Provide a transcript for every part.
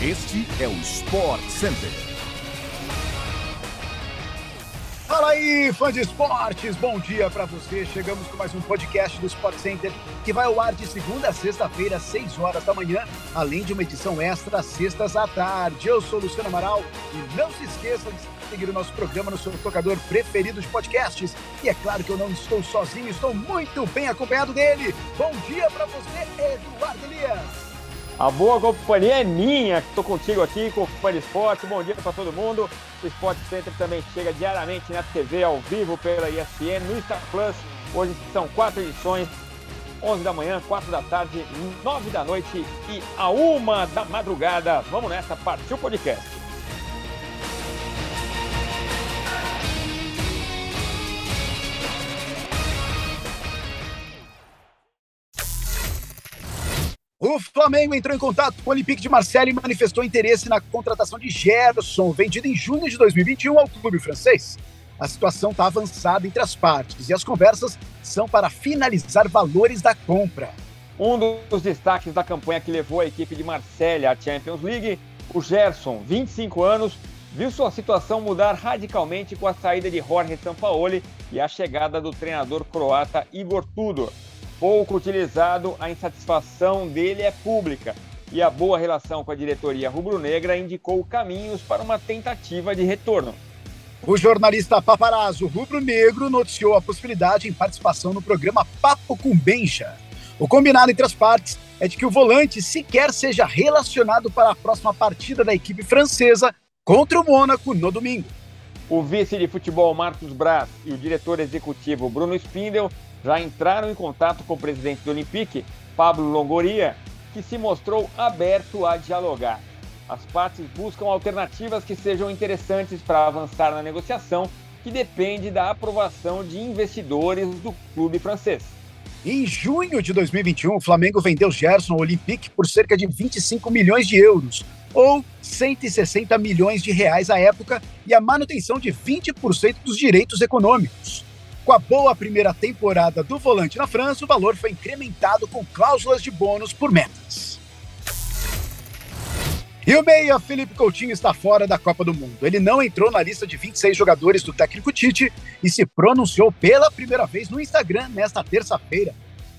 Este é o Sport Center. Fala aí, fã de esportes, bom dia para você. Chegamos com mais um podcast do Sport Center que vai ao ar de segunda a sexta-feira, às 6 horas da manhã, além de uma edição extra às sextas à tarde. Eu sou Luciano Amaral e não se esqueça de seguir o nosso programa no seu tocador preferido de podcasts. E é claro que eu não estou sozinho, estou muito bem acompanhado dele. Bom dia para você, Eduardo Elias. A boa companhia é minha, estou contigo aqui com o Fã Esporte. Bom dia para todo mundo. O Sport Center também chega diariamente na TV, ao vivo pela ESPN, no Star Plus. Hoje são quatro edições: 11 da manhã, 4 da tarde, 9 da noite e a 1 da madrugada. Vamos nessa, partiu o podcast. O Flamengo entrou em contato com o Olympique de Marseille e manifestou interesse na contratação de Gerson, vendido em junho de 2021 ao clube francês. A situação está avançada entre as partes e as conversas são para finalizar valores da compra. Um dos destaques da campanha que levou a equipe de Marseille à Champions League, o Gerson, 25 anos, viu sua situação mudar radicalmente com a saída de Jorge Sampaoli e a chegada do treinador croata Igor Tudor pouco utilizado, a insatisfação dele é pública e a boa relação com a diretoria rubro-negra indicou caminhos para uma tentativa de retorno. O jornalista paparazzo rubro-negro noticiou a possibilidade em participação no programa Papo com Benja. O combinado entre as partes é de que o volante sequer seja relacionado para a próxima partida da equipe francesa contra o Mônaco no domingo. O vice de futebol Marcos Braz e o diretor executivo Bruno Spindel já entraram em contato com o presidente do Olympique, Pablo Longoria, que se mostrou aberto a dialogar. As partes buscam alternativas que sejam interessantes para avançar na negociação, que depende da aprovação de investidores do clube francês. Em junho de 2021, o Flamengo vendeu Gerson ao Olympique por cerca de 25 milhões de euros, ou 160 milhões de reais à época, e a manutenção de 20% dos direitos econômicos. Com a boa primeira temporada do volante na França, o valor foi incrementado com cláusulas de bônus por metas. E o meia Felipe Coutinho está fora da Copa do Mundo. Ele não entrou na lista de 26 jogadores do técnico Tite e se pronunciou pela primeira vez no Instagram nesta terça-feira.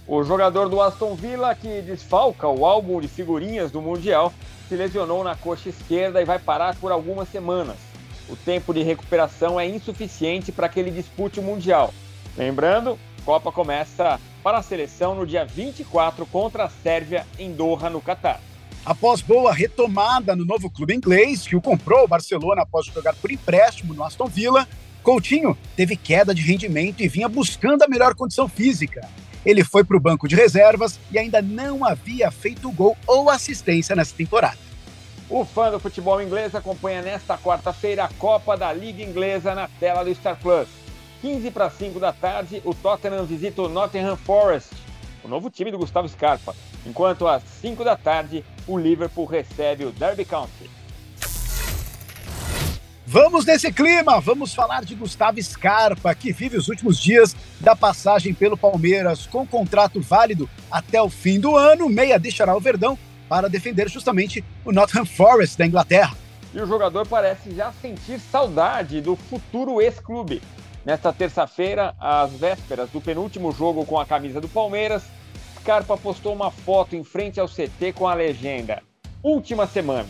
O jogador do Aston Villa, que desfalca o álbum de figurinhas do Mundial, se lesionou na coxa esquerda e vai parar por algumas semanas o tempo de recuperação é insuficiente para que ele dispute o Mundial. Lembrando, Copa começa para a seleção no dia 24 contra a Sérvia em Doha, no Catar. Após boa retomada no novo clube inglês, que o comprou o Barcelona após jogar por empréstimo no Aston Villa, Coutinho teve queda de rendimento e vinha buscando a melhor condição física. Ele foi para o banco de reservas e ainda não havia feito gol ou assistência nessa temporada. O fã do futebol inglês acompanha nesta quarta-feira a Copa da Liga Inglesa na tela do Star Plus. 15 para 5 da tarde, o Tottenham visita o Nottingham Forest, o novo time do Gustavo Scarpa, enquanto às 5 da tarde, o Liverpool recebe o Derby County. Vamos nesse clima, vamos falar de Gustavo Scarpa, que vive os últimos dias da passagem pelo Palmeiras com contrato válido até o fim do ano. Meia deixará o Verdão para defender justamente o Nottingham Forest da Inglaterra. E o jogador parece já sentir saudade do futuro ex-clube. Nesta terça-feira, às vésperas do penúltimo jogo com a camisa do Palmeiras, Scarpa postou uma foto em frente ao CT com a legenda: Última semana.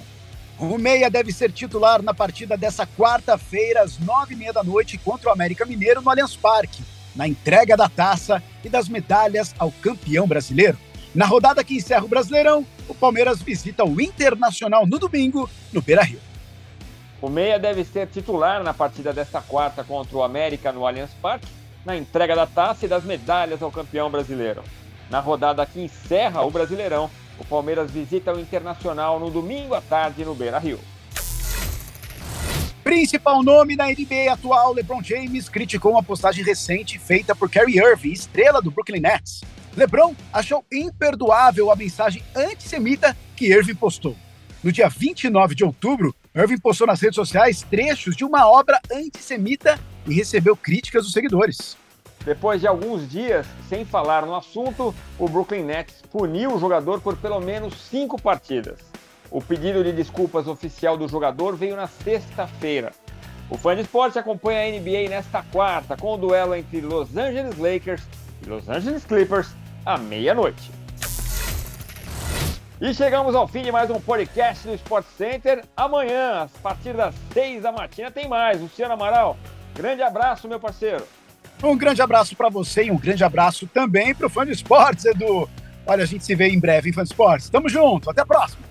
O Meia deve ser titular na partida dessa quarta-feira, às nove e meia da noite, contra o América Mineiro no Allianz Parque, na entrega da taça e das medalhas ao campeão brasileiro. Na rodada que encerra o Brasileirão, o Palmeiras visita o Internacional no domingo, no Beira-Rio. O Meia deve ser titular na partida desta quarta contra o América no Allianz Parque, na entrega da taça e das medalhas ao campeão brasileiro. Na rodada que encerra o Brasileirão, o Palmeiras visita o Internacional no domingo à tarde no Beira-Rio. Principal nome na NBA atual, LeBron James criticou uma postagem recente feita por Kyrie Irving, estrela do Brooklyn Nets. LeBron achou imperdoável a mensagem antissemita que Irving postou. No dia 29 de outubro, Irving postou nas redes sociais trechos de uma obra antissemita e recebeu críticas dos seguidores. Depois de alguns dias sem falar no assunto, o Brooklyn Nets puniu o jogador por pelo menos cinco partidas. O pedido de desculpas oficial do jogador veio na sexta-feira. O fã de esporte acompanha a NBA nesta quarta com o duelo entre Los Angeles Lakers Los Angeles Clippers à meia-noite. E chegamos ao fim de mais um podcast do Sport Center. Amanhã, a partir das seis da matina, tem mais. Luciano Amaral, grande abraço, meu parceiro. Um grande abraço para você e um grande abraço também para o fã de esportes, Edu. Olha, a gente se vê em breve em fã de esportes. Tamo junto, até a próxima.